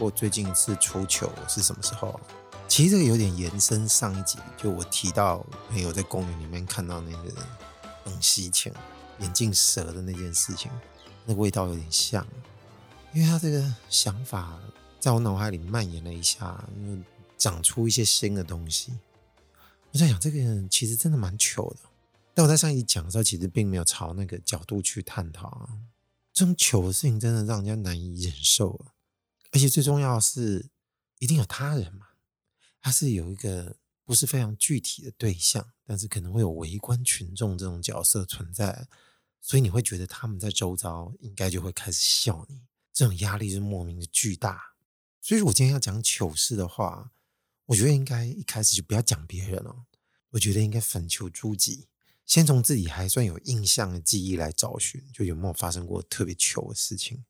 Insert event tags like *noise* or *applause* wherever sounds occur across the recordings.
哎，你们有没有想过最近一次出糗是什么时候？其实这个有点延伸上一集，就我提到朋友在公园里面看到那个东西前眼镜蛇的那件事情，那个味道有点像，因为他这个想法在我脑海里蔓延了一下，因为长出一些新的东西。我在想，这个人其实真的蛮糗的。但我在上一集讲的时候，其实并没有朝那个角度去探讨啊。这种糗的事情真的让人家难以忍受啊。而且最重要的是，一定有他人嘛。他是有一个不是非常具体的对象，但是可能会有围观群众这种角色存在，所以你会觉得他们在周遭应该就会开始笑你。这种压力是莫名的巨大。所以，我今天要讲糗事的话，我觉得应该一开始就不要讲别人了。我觉得应该反求诸己，先从自己还算有印象的记忆来找寻，就有没有发生过特别糗的事情。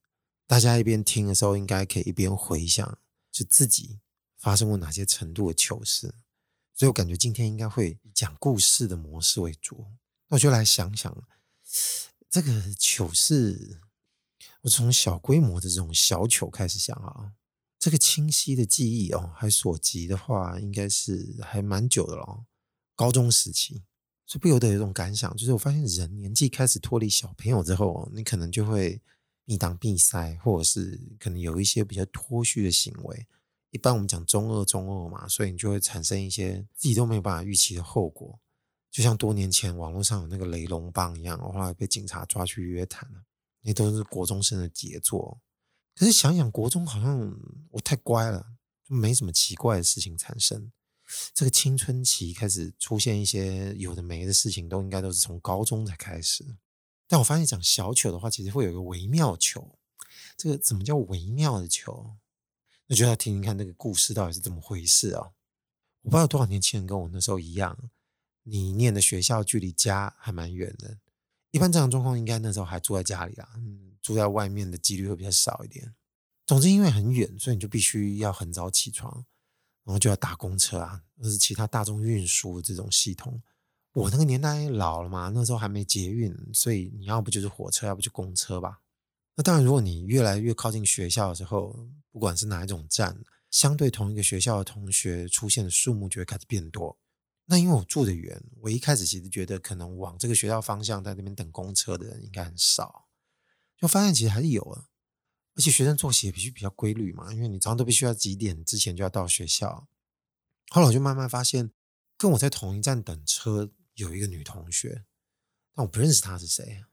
大家一边听的时候，应该可以一边回想，就自己发生过哪些程度的糗事。所以我感觉今天应该会讲故事的模式为主。那我就来想想这个糗事，我从小规模的这种小糗开始想啊。这个清晰的记忆哦，还所及的话，应该是还蛮久的了。高中时期，所以不由得有一种感想，就是我发现人年纪开始脱离小朋友之后，你可能就会闭当闭塞，或者是可能有一些比较脱序的行为。一般我们讲中二中二嘛，所以你就会产生一些自己都没有办法预期的后果。就像多年前网络上有那个雷龙帮一样，后来被警察抓去约谈了，那都是国中生的杰作。可是想想国中好像我太乖了，就没什么奇怪的事情产生。这个青春期开始出现一些有的没的事情，都应该都是从高中才开始。但我发现讲小糗的话，其实会有一个微妙球。这个怎么叫微妙的球？那就要听听看那个故事到底是怎么回事啊？我不知道多少年轻人跟我那时候一样，你念的学校距离家还蛮远的。一般这样状况，应该那时候还住在家里啊。住在外面的几率会比较少一点。总之，因为很远，所以你就必须要很早起床，然后就要搭公车啊，或是其他大众运输这种系统。我那个年代老了嘛，那时候还没捷运，所以你要不就是火车，要不就公车吧。那当然，如果你越来越靠近学校的时候，不管是哪一种站，相对同一个学校的同学出现的数目就会开始变多。那因为我住得远，我一开始其实觉得可能往这个学校方向在那边等公车的人应该很少。就发现其实还是有啊，而且学生作息也必须比较规律嘛，因为你常常都必须要几点之前就要到学校。后来我就慢慢发现，跟我在同一站等车有一个女同学，但我不认识她是谁。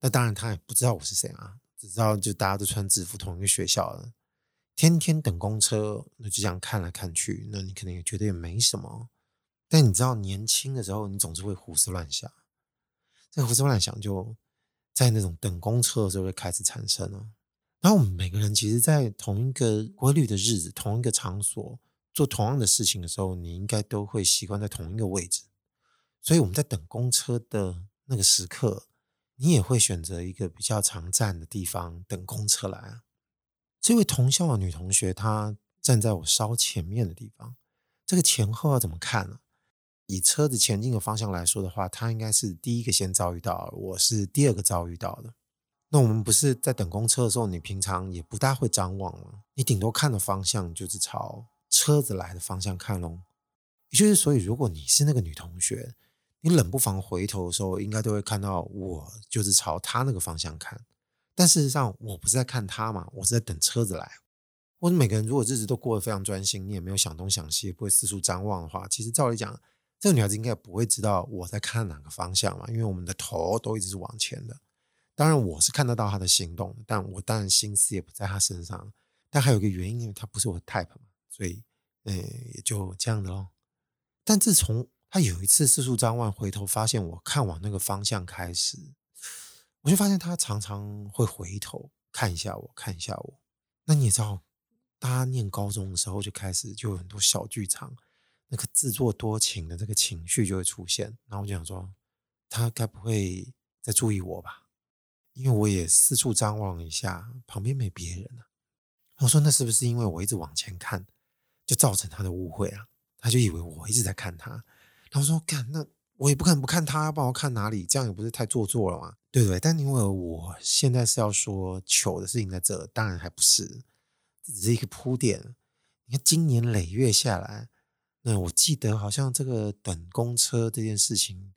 那当然她也不知道我是谁啊，只知道就大家都穿制服，同一个学校的，天天等公车，那就这样看来看去，那你可能也觉得也没什么。但你知道，年轻的时候你总是会胡思乱想，这胡思乱想就。在那种等公车的时候会开始产生了，然后我们每个人其实，在同一个规律的日子、同一个场所做同样的事情的时候，你应该都会习惯在同一个位置。所以我们在等公车的那个时刻，你也会选择一个比较常站的地方等公车来啊。这位同校的女同学，她站在我稍前面的地方，这个前后要怎么看呢？以车子前进的方向来说的话，他应该是第一个先遭遇到，我是第二个遭遇到的。那我们不是在等公车的时候，你平常也不大会张望吗，你顶多看的方向就是朝车子来的方向看喽。也就是，所以如果你是那个女同学，你冷不防回头的时候，应该都会看到我就是朝她那个方向看。但事实上，我不是在看她嘛，我是在等车子来。或者每个人如果日子都过得非常专心，你也没有想东想西，也不会四处张望的话，其实照理讲。这个女孩子应该不会知道我在看哪个方向嘛，因为我们的头都一直是往前的。当然我是看得到她的行动，但我当然心思也不在她身上。但还有个原因，因为她不是我的 type 嘛，所以，呃，也就这样的咯。但自从他有一次四处张望，回头发现我看往那个方向开始，我就发现他常常会回头看一下我，看一下我。那你也知道，大家念高中的时候就开始就有很多小剧场。那个自作多情的这个情绪就会出现，然后我就想说，他该不会在注意我吧？因为我也四处张望一下，旁边没别人啊。我说，那是不是因为我一直往前看，就造成他的误会啊？他就以为我一直在看他。他说，干，那我也不可能不看他，要不然我看哪里？这样也不是太做作了嘛？对不对？但因为我现在是要说糗的事情在这，当然还不是。这只是一个铺垫。你看，今年累月下来，那我记得好像这个等公车这件事情，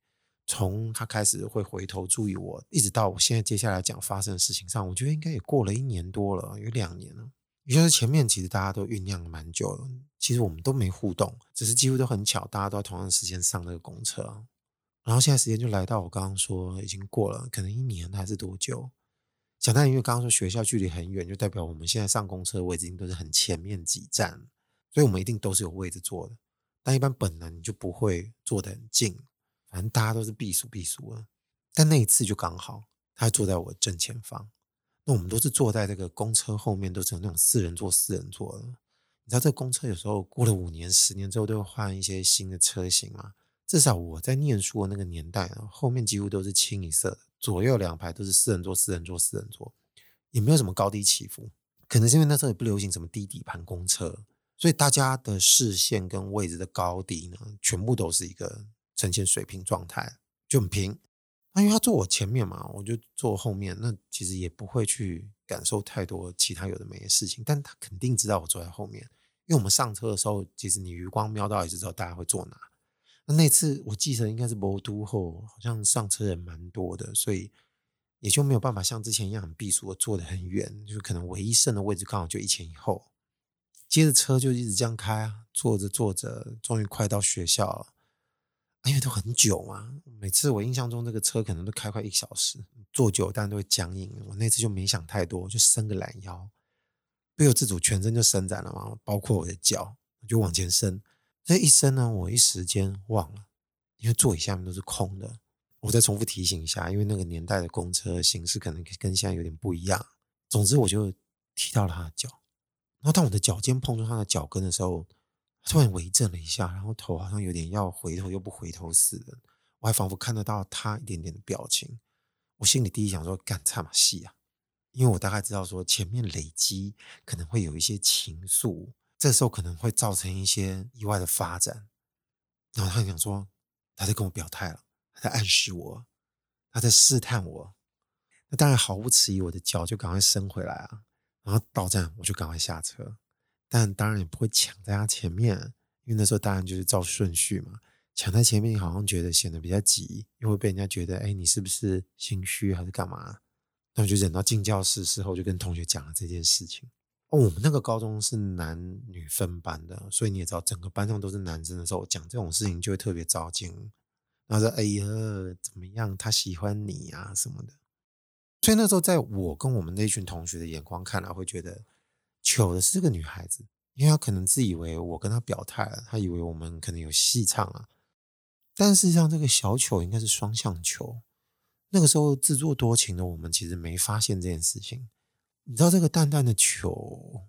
从他开始会回头注意我，一直到我现在接下来讲发生的事情上，我觉得应该也过了一年多了，有两年了。也就是前面其实大家都酝酿了蛮久了，其实我们都没互动，只是几乎都很巧，大家都在同样的时间上那个公车。然后现在时间就来到我刚刚说已经过了，可能一年还是多久？想当然，因为刚刚说学校距离很远，就代表我们现在上公车的位置都是很前面几站，所以我们一定都是有位置坐的。但一般本来你就不会坐得很近，反正大家都是避暑避暑了。但那一次就刚好，他坐在我正前方。那我们都是坐在这个公车后面，都是那种四人座、四人座的。你知道，这公车有时候过了五年、十年之后，都会换一些新的车型嘛。至少我在念书的那个年代，后面几乎都是清一色，左右两排都是四人座、四人座、四人座，也没有什么高低起伏。可能是因为那时候也不流行什么低底盘公车，所以大家的视线跟位置的高低呢，全部都是一个呈现水平状态，就很平。因为他坐我前面嘛，我就坐后面。那其实也不会去感受太多其他有的没的事情，但他肯定知道我坐在后面。因为我们上车的时候，其实你余光瞄到也知道大家会坐哪。那那次我记得应该是博都后，好像上车人蛮多的，所以也就没有办法像之前一样很避暑，我坐得很远，就可能唯一剩的位置刚好就一前一后。接着车就一直这样开啊，坐着坐着，终于快到学校了。因为都很久嘛，每次我印象中这个车可能都开快一小时，坐久当然都会僵硬。我那次就没想太多，就伸个懒腰，不由自主全身就伸展了嘛，包括我的脚，就往前伸。这一伸呢，我一时间忘了，因为座椅下面都是空的。我再重复提醒一下，因为那个年代的公车形式可能跟现在有点不一样。总之，我就踢到了他的脚，然后当我的脚尖碰触他的脚跟的时候。突然微震了一下，然后头好像有点要回头又不回头似的，我还仿佛看得到他一点点的表情。我心里第一想说：“干差嘛戏啊！”因为我大概知道说前面累积可能会有一些情愫，这时候可能会造成一些意外的发展。然后他想说，他在跟我表态了，他在暗示我，他在试探我。那当然毫不迟疑，我的脚就赶快伸回来啊，然后到站我就赶快下车。但当然也不会抢在他前面，因为那时候当然就是照顺序嘛。抢在前面，你好像觉得显得比较急，又会被人家觉得，哎，你是不是心虚还是干嘛？那我就忍到进教室之后，就跟同学讲了这件事情。哦，我们那个高中是男女分班的，所以你也知道，整个班上都是男生的时候，讲这种事情就会特别着急。然后说，哎呀，怎么样？他喜欢你啊什么的。所以那时候，在我跟我们那群同学的眼光看来，会觉得。糗的是这个女孩子，因为她可能自以为我跟她表态了，她以为我们可能有戏唱啊。但事实上，这个小糗应该是双向糗。那个时候自作多情的我们，其实没发现这件事情。你知道，这个淡淡的糗，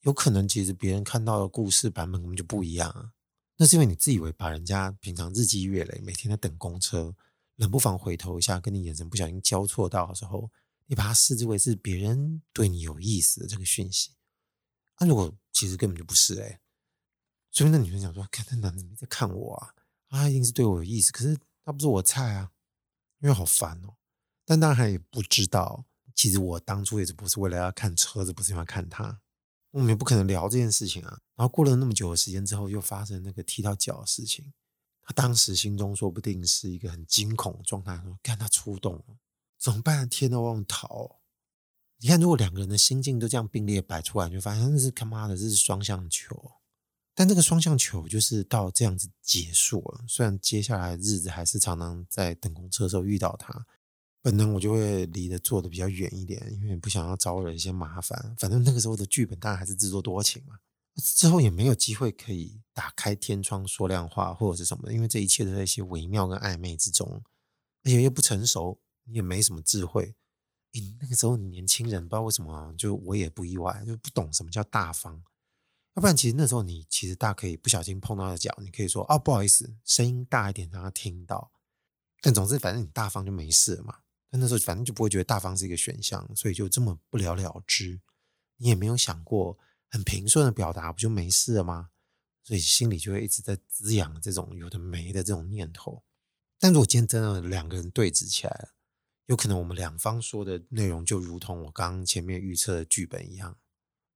有可能其实别人看到的故事版本根本就不一样啊。那是因为你自以为把人家平常日积月累，每天在等公车，冷不防回头一下，跟你眼神不小心交错到的时候。你把它视之为是别人对你有意思的这个讯息，那、啊、如果其实根本就不是哎、所以那女生想说，看那男的没在看我啊，他一定是对我有意思，可是他不是我菜啊，因为好烦哦。但当然也不知道，其实我当初也是不是为了要看车子，不是因为看他，我们也不可能聊这件事情啊。然后过了那么久的时间之后，又发生那个踢到脚的事情，他当时心中说不定是一个很惊恐的状态，说看他出动了。怎么办？天都忘逃！你看，如果两个人的心境都这样并列摆出来，就发现那是他妈的，这是双向球。但这个双向球就是到这样子结束了。虽然接下来日子还是常常在等公车的时候遇到他，本能我就会离得坐的比较远一点，因为不想要招惹一些麻烦。反正那个时候的剧本当然还是自作多情嘛。之后也没有机会可以打开天窗说亮话或者是什么的，因为这一切都在一些微妙跟暧昧之中，而且又不成熟。你也没什么智慧，你那个时候年轻人，不知道为什么，就我也不意外，就不懂什么叫大方。要不然，其实那时候你其实大可以不小心碰到他的脚，你可以说哦，不好意思，声音大一点让他听到。但总之，反正你大方就没事了嘛。但那时候反正就不会觉得大方是一个选项，所以就这么不了了之。你也没有想过很平顺的表达，不就没事了吗？所以心里就会一直在滋养这种有的没的这种念头。但如果今天真的两个人对峙起来了，有可能我们两方说的内容就如同我刚前面预测的剧本一样，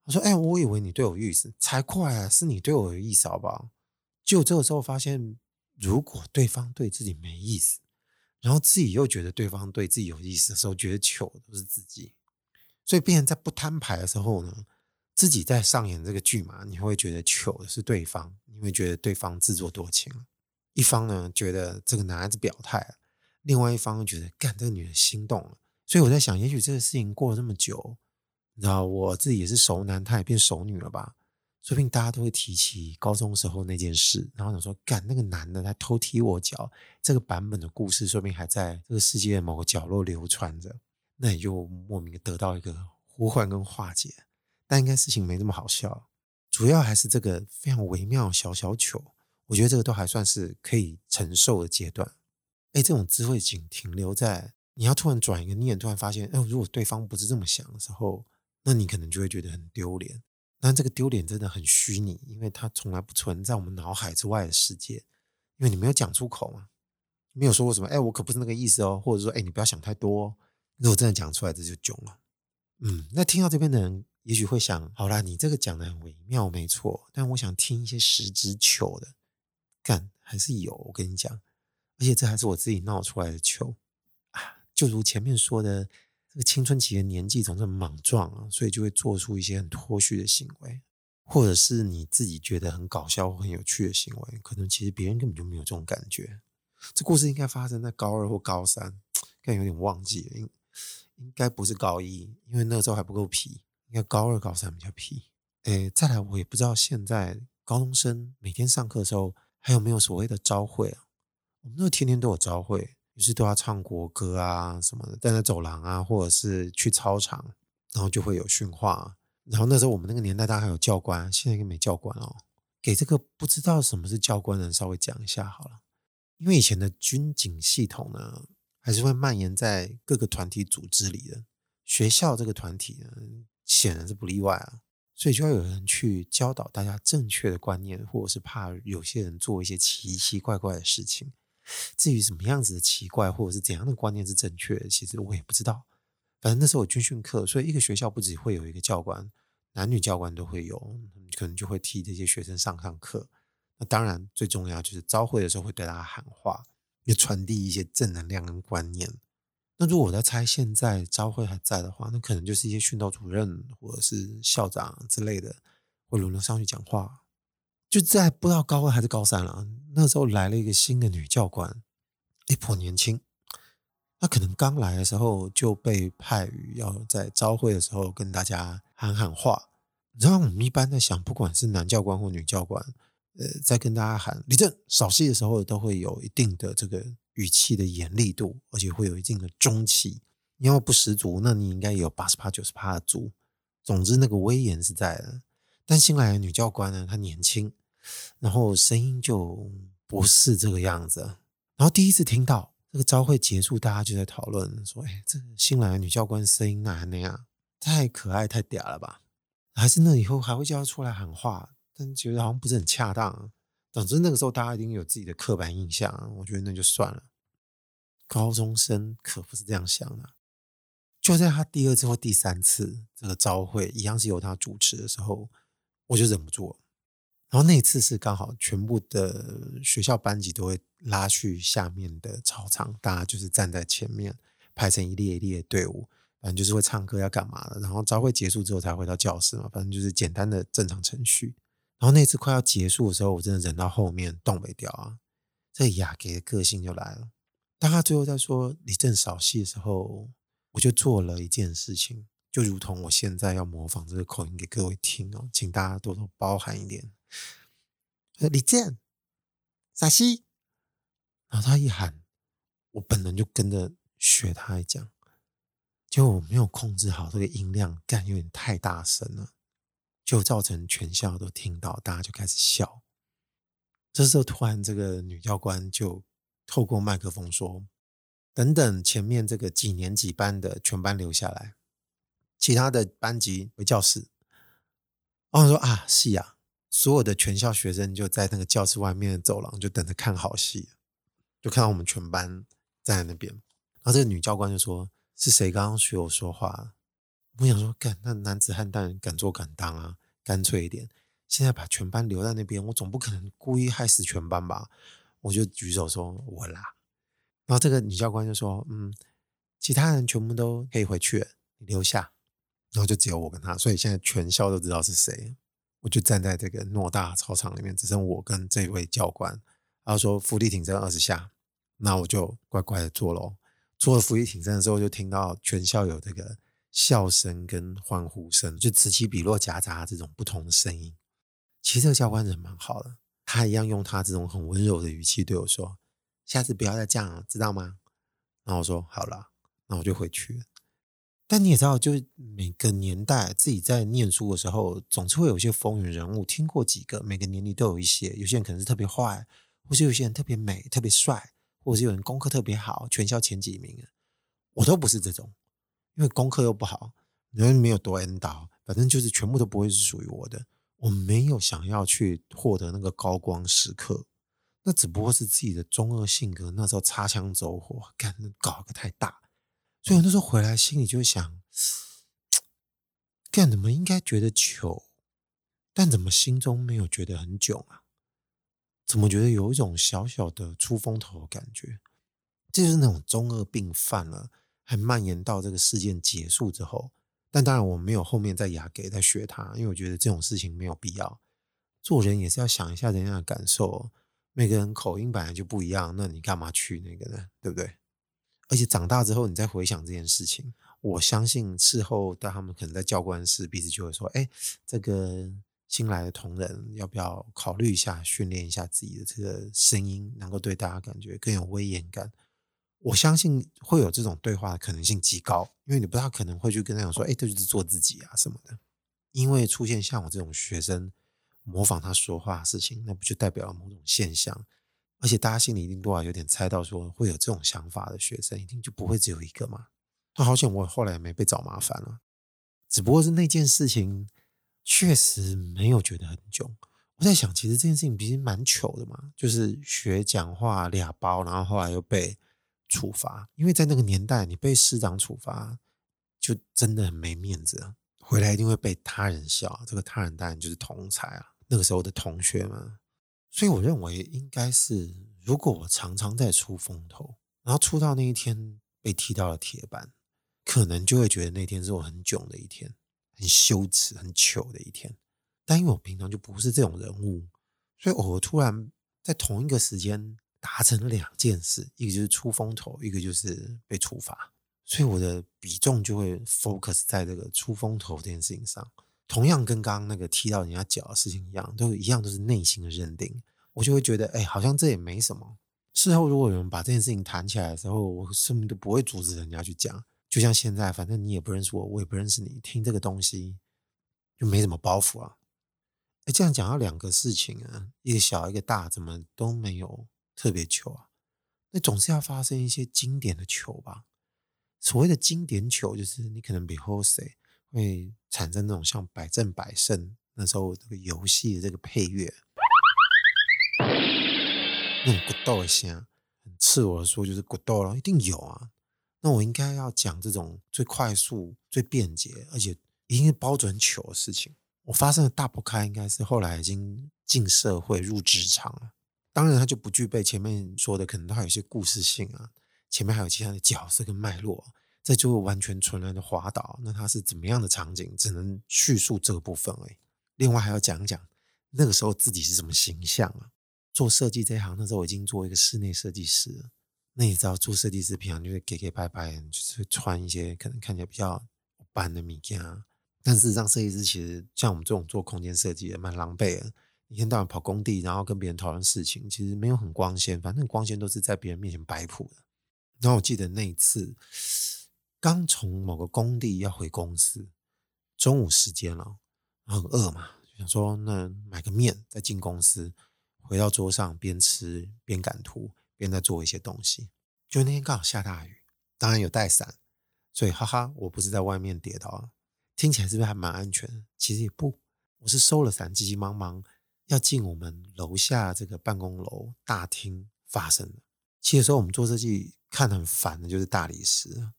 他说：“哎、我以为你对我有意思，才怪啊！是你对我有意思，好不好？”就这个时候发现，如果对方对自己没意思，然后自己又觉得对方对自己有意思的时候，觉得糗的是自己。所以，别人在不摊牌的时候呢，自己在上演这个剧嘛，你会觉得糗的是对方，你会觉得对方自作多情。一方呢觉得这个男孩子表态，另外一方觉得干这个女人心动了。所以我在想，也许这个事情过了这么久。你知道我自己也是熟男，他也变熟女了吧？说不定大家都会提起高中时候那件事，然后想说，干那个男的他偷踢我脚，这个版本的故事说不定还在这个世界的某个角落流传着，那也就莫名得到一个呼唤跟化解。但应该事情没这么好笑，主要还是这个非常微妙小小糗，我觉得这个都还算是可以承受的阶段。哎，这种智慧仅停留在你要突然转一个念，突然发现，哎，如果对方不是这么想的时候。那你可能就会觉得很丢脸，但这个丢脸真的很虚拟，因为它从来不存在我们脑海之外的世界，因为你没有讲出口嘛，没有说过什么，哎，我可不是那个意思哦，或者说，哎，你不要想太多。如果真的讲出来，这就囧了。嗯，那听到这边的人也许会想，好啦，你这个讲的很微妙，没错，但我想听一些实质求的，干还是有，我跟你讲，而且这还是我自己闹出来的糗啊，就如前面说的。这个青春期的年纪总是莽撞啊，所以就会做出一些很脱序的行为，或者是你自己觉得很搞笑或很有趣的行为，可能其实别人根本就没有这种感觉。这故事应该发生在高二或高三，但有点忘记了，应应该不是高一，因为那个时候还不够皮，应该高二高三比较皮。诶，再来，我也不知道现在高中生每天上课的时候还有没有所谓的朝会啊？那天天都有朝会。于是都要唱国歌啊什么的，站在走廊啊，或者是去操场，然后就会有训话。然后那时候我们那个年代，大家还有教官，现在应该没教官哦。给这个不知道什么是教官的人稍微讲一下好了，因为以前的军警系统呢，还是会蔓延在各个团体组织里的。学校这个团体呢，显然是不例外啊。所以就要有人去教导大家正确的观念，或者是怕有些人做一些奇奇怪怪的事情。至于什么样子的奇怪，或者是怎样的观念是正确，其实我也不知道。反正那时候有军训课，所以一个学校不只会有一个教官，男女教官都会有，可能就会替这些学生上上课。那当然最重要就是朝会的时候会对大家喊话，也传递一些正能量跟观念。那如果我在猜，现在朝会还在的话，那可能就是一些训导主任或者是校长之类的会轮流上去讲话。就在不知道高二还是高三了，那时候来了一个新的女教官，一颇年轻。她可能刚来的时候就被派于要在朝会的时候跟大家喊喊话。然后我们一般在想，不管是男教官或女教官，呃，在跟大家喊立正扫戏的时候，都会有一定的这个语气的严厉度，而且会有一定的中气。你要不十足，那你应该也有八十趴、九十趴的足。总之，那个威严是在的。但新来的女教官呢，她年轻，然后声音就不是这个样子。然后第一次听到这个招会结束，大家就在讨论说：“哎，这新来的女教官声音哪那样？太可爱、太嗲了吧？还是那以后还会叫她出来喊话？但觉得好像不是很恰当。总之那个时候大家一定有自己的刻板印象，我觉得那就算了。高中生可不是这样想的。就在他第二次或第三次这个招会一样是由他主持的时候。我就忍不住，然后那次是刚好全部的学校班级都会拉去下面的操场，大家就是站在前面排成一列一列的队伍，反正就是会唱歌要干嘛的，然后朝会结束之后才回到教室嘛，反正就是简单的正常程序。然后那次快要结束的时候，我真的忍到后面动没掉啊，这雅给的个性就来了。当他最后在说你正扫戏的时候，我就做了一件事情。就如同我现在要模仿这个口音给各位听哦，请大家多多包涵一点。立正，撒西，然后他一喊，我本人就跟着学他来讲，结果我没有控制好这个音量，干有点太大声了，就造成全校都听到，大家就开始笑。这时候突然这个女教官就透过麦克风说：“等等，前面这个几年几班的全班留下来。”其他的班级回教室，然后说啊，是啊，所有的全校学生就在那个教室外面的走廊，就等着看好戏，就看到我们全班站在那边。然后这个女教官就说：“是谁刚刚学我说话？”我想说，干那男子汉当然敢做敢当啊，干脆一点。现在把全班留在那边，我总不可能故意害死全班吧？我就举手说我啦。然后这个女教官就说：“嗯，其他人全部都可以回去，你留下。”然后就只有我跟他，所以现在全校都知道是谁。我就站在这个偌大操场里面，只剩我跟这位教官。然后说伏地挺身二十下，那我就乖乖的做喽。做了伏地挺身的时候，就听到全校有这个笑声跟欢呼声，就此起彼落夹杂这种不同的声音。其实这个教官人蛮好的，他一样用他这种很温柔的语气对我说：“下次不要再这样了，知道吗？”然后我说：“好了。”那我就回去了。但你也知道，就是每个年代自己在念书的时候，总是会有一些风云人物。听过几个，每个年龄都有一些。有些人可能是特别坏，或是有些人特别美、特别帅，或者是有人功课特别好，全校前几名。我都不是这种，因为功课又不好，人没有读 N 导，反正就是全部都不会是属于我的。我没有想要去获得那个高光时刻，那只不过是自己的中二性格。那时候擦枪走火，干搞个太大。所以那时候回来，心里就想，干怎么应该觉得糗，但怎么心中没有觉得很囧啊？怎么觉得有一种小小的出风头的感觉？这就是那种中二病犯了，还蔓延到这个事件结束之后。但当然我没有后面再牙给再学他，因为我觉得这种事情没有必要。做人也是要想一下人家的感受，每个人口音本来就不一样，那你干嘛去那个呢？对不对？而且长大之后，你再回想这件事情，我相信事后，当他们可能在教官室，彼此就会说：“哎，这个新来的同仁，要不要考虑一下，训练一下自己的这个声音，能够对大家感觉更有威严感？”我相信会有这种对话的可能性极高，因为你不大可能会去跟他讲说：“哎，这就是做自己啊什么的。”因为出现像我这种学生模仿他说话的事情，那不就代表了某种现象？而且大家心里一定多少有点猜到，说会有这种想法的学生，一定就不会只有一个嘛。那好险，我后来没被找麻烦了。只不过是那件事情确实没有觉得很囧。我在想，其实这件事情其实蛮糗的嘛，就是学讲话俩包，然后后来又被处罚。因为在那个年代，你被师长处罚，就真的很没面子，回来一定会被他人笑。这个他人当然就是同才啊，那个时候的同学嘛。所以我认为应该是，如果我常常在出风头，然后出到那一天被踢到了铁板，可能就会觉得那天是我很囧的一天，很羞耻、很糗的一天。但因为我平常就不是这种人物，所以我突然在同一个时间达成了两件事，一个就是出风头，一个就是被处罚。所以我的比重就会 focus 在这个出风头这件事情上。同样跟刚刚那个踢到人家脚的事情一样，都一样都是内心的认定，我就会觉得，哎，好像这也没什么。事后如果有人把这件事情谈起来的时候，我根本都不会阻止人家去讲。就像现在，反正你也不认识我，我也不认识你，听这个东西就没什么包袱啊。哎，这样讲到两个事情啊，一个小一个大，怎么都没有特别糗啊？那总是要发生一些经典的糗吧？所谓的经典糗，就是你可能比后谁。会产生那种像百战百胜那时候这个游戏的这个配乐，那种骨斗的声，很赤裸的说就是骨斗了，一定有啊。那我应该要讲这种最快速、最便捷，而且一定是包准糗的事情。我发生的大不开应该是后来已经进社会入职场了，当然它就不具备前面说的，可能它有些故事性啊，前面还有其他的角色跟脉络。这就完全纯然的滑倒，那它是怎么样的场景？只能叙述这个部分而已。另外还要讲讲那个时候自己是什么形象啊？做设计这一行，那时候我已经做一个室内设计师了。那你知道做设计师平常就会给给拜拜，就是穿一些可能看起来比较一般的米件。但事实上，设计师其实像我们这种做空间设计的，蛮狼狈的。一天到晚跑工地，然后跟别人讨论事情，其实没有很光鲜。反正光鲜都是在别人面前摆谱的。然后我记得那一次。刚从某个工地要回公司，中午时间了，很饿嘛，想说那买个面再进公司。回到桌上边吃边赶图，边在做一些东西。就那天刚好下大雨，当然有带伞，所以哈哈，我不是在外面跌倒了。听起来是不是还蛮安全？其实也不，我是收了伞，急急忙忙要进我们楼下这个办公楼大厅发生的。其实说我们做设计看得很烦的就是大理石。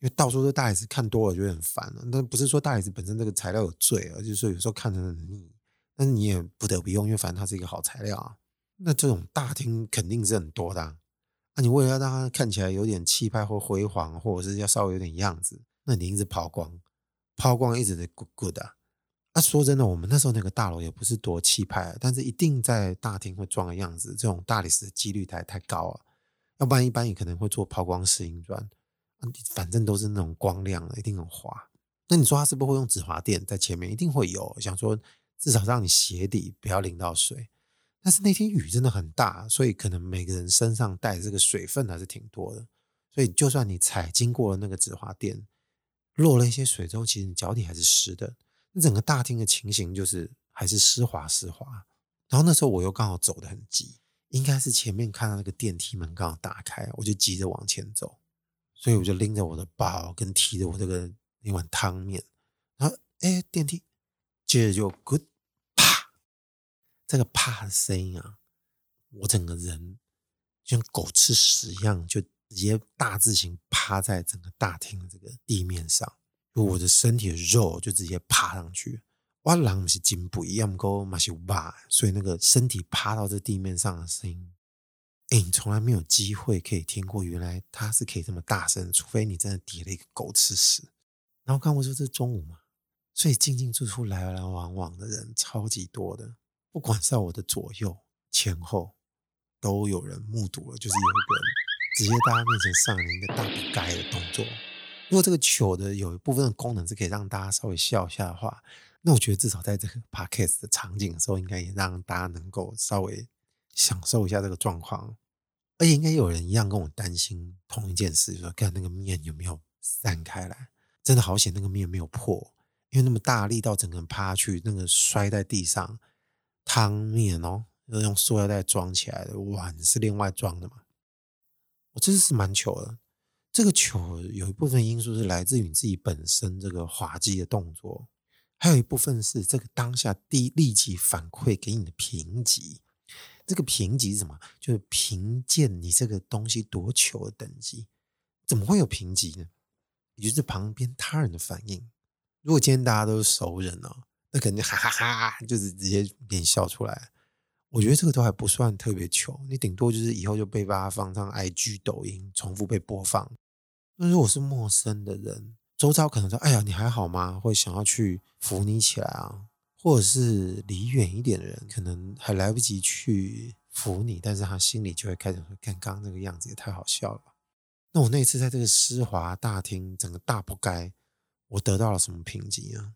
因为到处都大理石，看多了就很烦了。但不是说大理石本身这个材料有罪啊，就是说有时候看着很腻，但是你也不得不用，因为反正它是一个好材料啊。那这种大厅肯定是很多的啊。那你为了让它看起来有点气派或辉煌，或者是要稍微有点样子，那你一直抛光，抛光一直的 good good 啊。那说真的，我们那时候那个大楼也不是多气派，但是一定在大厅会装的样子，这种大理石的几率太太高了。要不然一般也可能会做抛光石英砖。反正都是那种光亮的，一定很滑。那你说他是不是会用止滑垫在前面？一定会有，想说至少让你鞋底不要淋到水。但是那天雨真的很大，所以可能每个人身上带的这个水分还是挺多的。所以就算你踩经过了那个止滑垫，落了一些水之后，其实你脚底还是湿的。那整个大厅的情形就是还是湿滑湿滑。然后那时候我又刚好走得很急，应该是前面看到那个电梯门刚好打开，我就急着往前走。所以我就拎着我的包，跟提着我这个一碗汤面，然后哎，电梯，接着就 good 啪，这个啪的声音啊，我整个人像狗吃屎一样，就直接大字型趴在整个大厅的这个地面上，就我的身体的肉就直接趴上去。我人不是真肥，要么够嘛是哇，所以那个身体趴到这地面上的声音。哎，你从来没有机会可以听过，原来他是可以这么大声，除非你真的叠了一个狗吃屎。然后刚我说这是中午嘛，所以进进出出来来往往的人超级多的，不管在我的左右前后，都有人目睹了，就是有一个人直接大家面前上了一个大不该的动作。如果这个球的有一部分的功能是可以让大家稍微笑一下的话，那我觉得至少在这个 podcast 的场景的时候，应该也让大家能够稍微。享受一下这个状况，而且应该有人一样跟我担心同一件事，说看那个面有没有散开来。真的好险，那个面没有破，因为那么大力到整个人趴下去，那个摔在地上，汤面哦，要用塑料袋装起来的，碗是另外装的嘛。我真的是蛮糗的，这个糗有一部分因素是来自于你自己本身这个滑稽的动作，还有一部分是这个当下第立即反馈给你的评级。这个评级是什么？就是评鉴你这个东西多糗的等级。怎么会有评级呢？也就是旁边他人的反应。如果今天大家都是熟人哦，那肯定哈哈哈，就是直接给你笑出来。我觉得这个都还不算特别糗，你顶多就是以后就被大家放上 IG、抖音，重复被播放。那如果是陌生的人，周遭可能说：“哎呀，你还好吗？”会想要去扶你起来啊。或者是离远一点的人，可能还来不及去扶你，但是他心里就会开始说：“看刚刚那个样子也太好笑了。”那我那次在这个施华大厅，整个大不该，我得到了什么评级啊？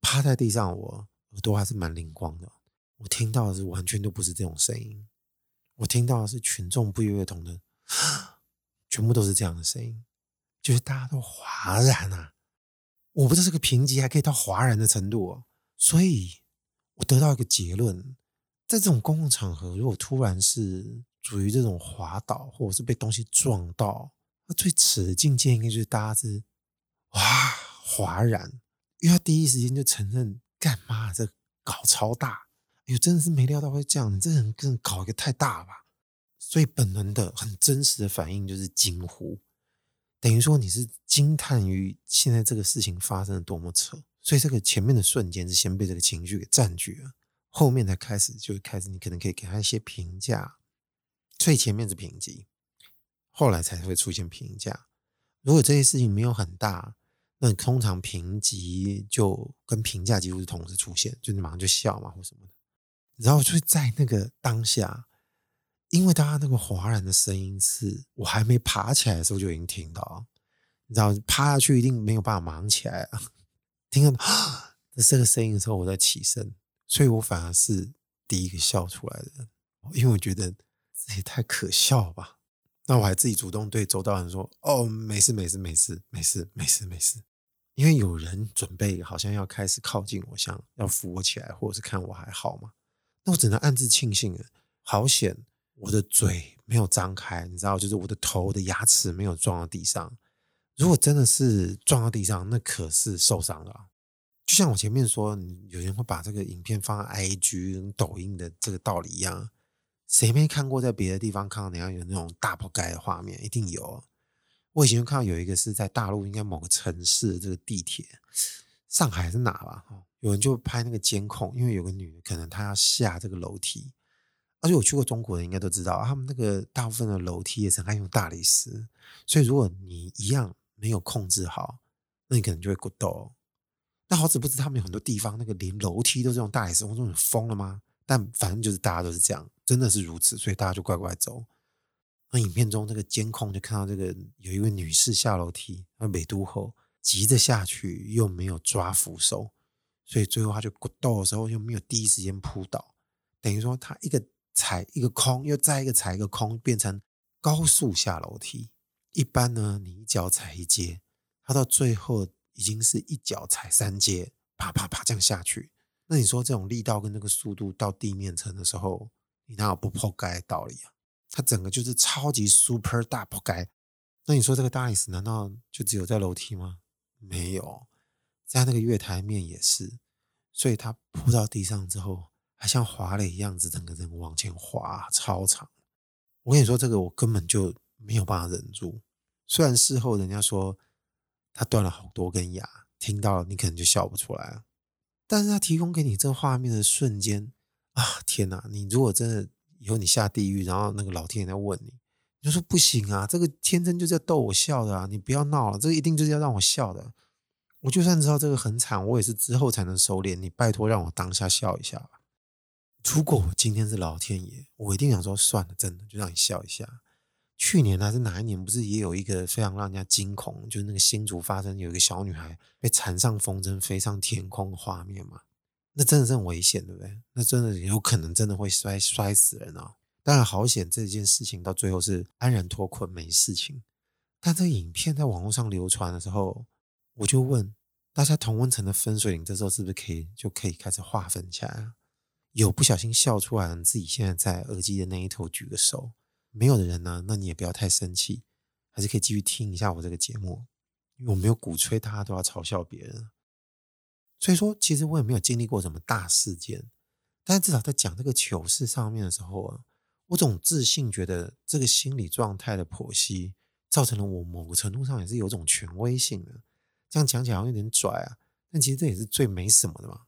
趴在地上，我耳朵还是蛮灵光的，我听到的是完全都不是这种声音，我听到的是群众不约而同的，全部都是这样的声音，就是大家都哗然啊！我不知道这个评级还可以到哗然的程度哦。所以，我得到一个结论：在这种公共场合，如果突然是处于这种滑倒，或者是被东西撞到，那最耻的境界应该就是大家是哇哗然，因为他第一时间就承认干嘛这搞超大，哎呦，真的是没料到会这样，你这人更搞一个太大吧？所以本能的、很真实的反应就是惊呼，等于说你是惊叹于现在这个事情发生的多么扯。所以这个前面的瞬间是先被这个情绪给占据了，后面才开始就开始，你可能可以给他一些评价。最前面是评级，后来才会出现评价。如果这些事情没有很大，那通常评级就跟评价几乎是同时出现，就你马上就笑嘛或什么的。然后就在那个当下，因为大家那个哗然的声音是我还没爬起来的时候就已经听到，你知道趴下去一定没有办法忙起来啊。听到啊 *gasps* 这个声音的时候，我在起身，所以我反而是第一个笑出来的人，因为我觉得这也太可笑吧。那我还自己主动对周道人说：“哦，没事，没事，没事，没事，没事，没事。”因为有人准备好像要开始靠近我，想要扶我起来，或者是看我还好吗？那我只能暗自庆幸，好险我的嘴没有张开，你知道，就是我的头、的牙齿没有撞到地上。如果真的是撞到地上，那可是受伤了。就像我前面说，有人会把这个影片放在 IG 跟、抖音的这个道理一样，谁没看过在别的地方看到人家有那种大不该的画面？一定有。我以前看到有一个是在大陆，应该某个城市的这个地铁，上海是哪吧？有人就拍那个监控，因为有个女的可能她要下这个楼梯，而且我去过中国的应该都知道，他们那个大部分的楼梯也是爱用大理石，所以如果你一样没有控制好，那你可能就会骨头。那好死不死，他们有很多地方那个连楼梯都是用大理石，我说你疯了吗？但反正就是大家都是这样，真的是如此，所以大家就乖乖走。那影片中这个监控就看到这个有一位女士下楼梯，那美都后急着下去又没有抓扶手，所以最后她就骨倒的时候又没有第一时间扑倒，等于说她一个踩一个空，又再一个踩一个空，变成高速下楼梯。一般呢，你一脚踩一阶，他到最后已经是一脚踩三阶，啪啪啪这样下去。那你说这种力道跟那个速度到地面层的时候，你哪有不破盖的道理啊？它整个就是超级 super 大破盖。那你说这个大理石难道就只有在楼梯吗？没有，在那个月台面也是。所以它扑到地上之后，还像滑了一样子，整个人往前滑，超长。我跟你说，这个我根本就没有办法忍住。虽然事后人家说他断了好多根牙，听到你可能就笑不出来了。但是他提供给你这画面的瞬间啊，天哪！你如果真的以后你下地狱，然后那个老天爷在问你，你就说不行啊，这个天真就是要逗我笑的啊，你不要闹了，这个一定就是要让我笑的。我就算知道这个很惨，我也是之后才能收敛。你拜托让我当下笑一下吧。如果我今天是老天爷，我一定想说算了，真的就让你笑一下。去年还是哪一年，不是也有一个非常让人家惊恐，就是那个新竹发生有一个小女孩被缠上风筝飞上天空的画面嘛？那真的是很危险，对不对？那真的有可能真的会摔摔死人啊！当然好险，这件事情到最后是安然脱困，没事情。但这影片在网络上流传的时候，我就问大家，同温层的分水岭这时候是不是可以就可以开始划分起来啊？有不小心笑出来的，自己现在在耳机的那一头举个手。没有的人呢，那你也不要太生气，还是可以继续听一下我这个节目，因为我没有鼓吹大家都要嘲笑别人。所以说，其实我也没有经历过什么大事件，但是至少在讲这个糗事上面的时候啊，我总自信觉得这个心理状态的剖析，造成了我某个程度上也是有种权威性的。这样讲起来好像有点拽啊，但其实这也是最没什么的嘛，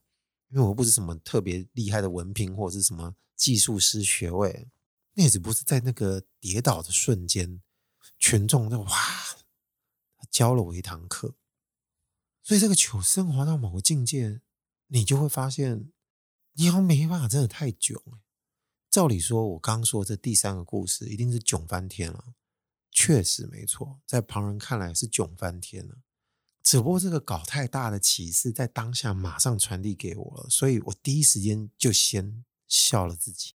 因为我不是什么特别厉害的文凭或者是什么技术师学位。那也只不是在那个跌倒的瞬间，群众就哇，教了我一堂课。所以这个糗升华到某个境界，你就会发现，你好像没办法，真的太囧。照理说，我刚说这第三个故事一定是囧翻天了，确实没错，在旁人看来是囧翻天了。只不过这个搞太大的启示在当下马上传递给我了，所以我第一时间就先笑了自己。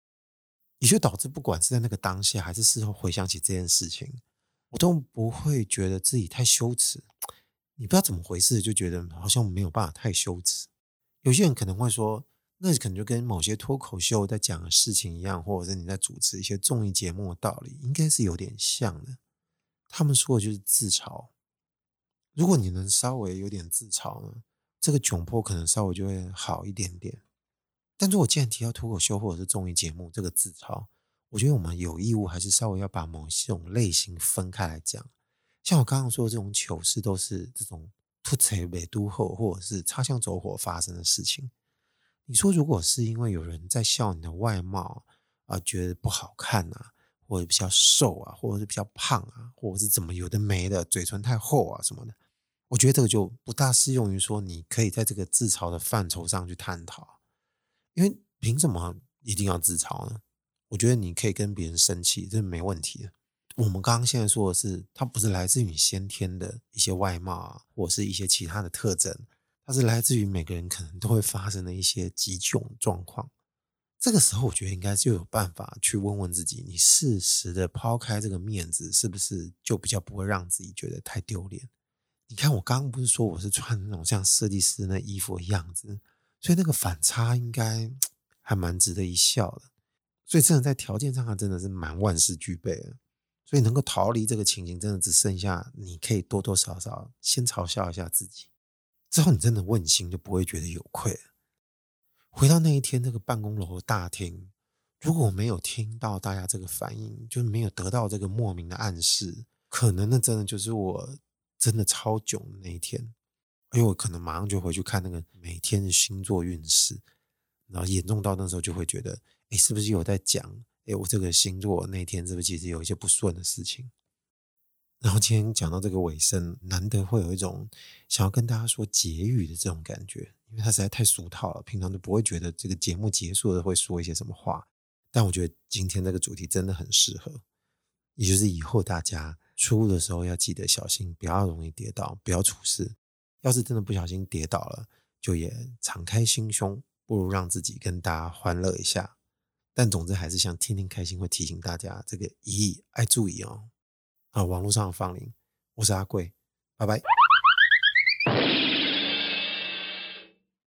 也就导致，不管是在那个当下，还是事后回想起这件事情，我都不会觉得自己太羞耻。你不知道怎么回事，就觉得好像没有办法太羞耻。有些人可能会说，那可能就跟某些脱口秀在讲的事情一样，或者是你在主持一些综艺节目的道理，应该是有点像的。他们说的就是自嘲。如果你能稍微有点自嘲呢，这个窘迫可能稍微就会好一点点。但是我既然提到脱口秀或者是综艺节目这个自嘲，我觉得我们有义务还是稍微要把某些种类型分开来讲。像我刚刚说的这种糗事，都是这种突锤北都后或者是擦枪走火发生的事情。你说如果是因为有人在笑你的外貌啊，觉得不好看啊，或者比较瘦啊，或者是比较胖啊，或者是怎么有的没的，嘴唇太厚啊什么的，我觉得这个就不大适用于说你可以在这个自嘲的范畴上去探讨。因为凭什么一定要自嘲呢？我觉得你可以跟别人生气，这没问题的。我们刚刚现在说的是，它不是来自于先天的一些外貌啊，或是一些其他的特征，它是来自于每个人可能都会发生的一些急窘状况。这个时候，我觉得应该就有办法去问问自己：你适时的抛开这个面子，是不是就比较不会让自己觉得太丢脸？你看，我刚刚不是说我是穿那种像设计师那衣服的样子？所以那个反差应该还蛮值得一笑的，所以真的在条件上，真的是蛮万事俱备的。所以能够逃离这个情形，真的只剩下你可以多多少少先嘲笑一下自己，之后你真的问心就不会觉得有愧了。回到那一天那个办公楼的大厅，如果我没有听到大家这个反应，就没有得到这个莫名的暗示，可能那真的就是我真的超囧的那一天，因为我可能马上就回去看那个每天的星座运势，然后严重到那时候就会觉得，哎，是不是有在讲？哎，我这个星座那天是不是其实有一些不顺的事情？然后今天讲到这个尾声，难得会有一种想要跟大家说结语的这种感觉，因为它实在太俗套了，平常都不会觉得这个节目结束了会说一些什么话。但我觉得今天这个主题真的很适合，也就是以后大家出入的时候要记得小心，不要容易跌倒，不要出事。要是真的不小心跌倒了，就也敞开心胸，不如让自己跟大家欢乐一下。但总之还是想天天开心会提醒大家，这个一爱注意哦。啊，网络上的芳邻，我是阿贵，拜拜。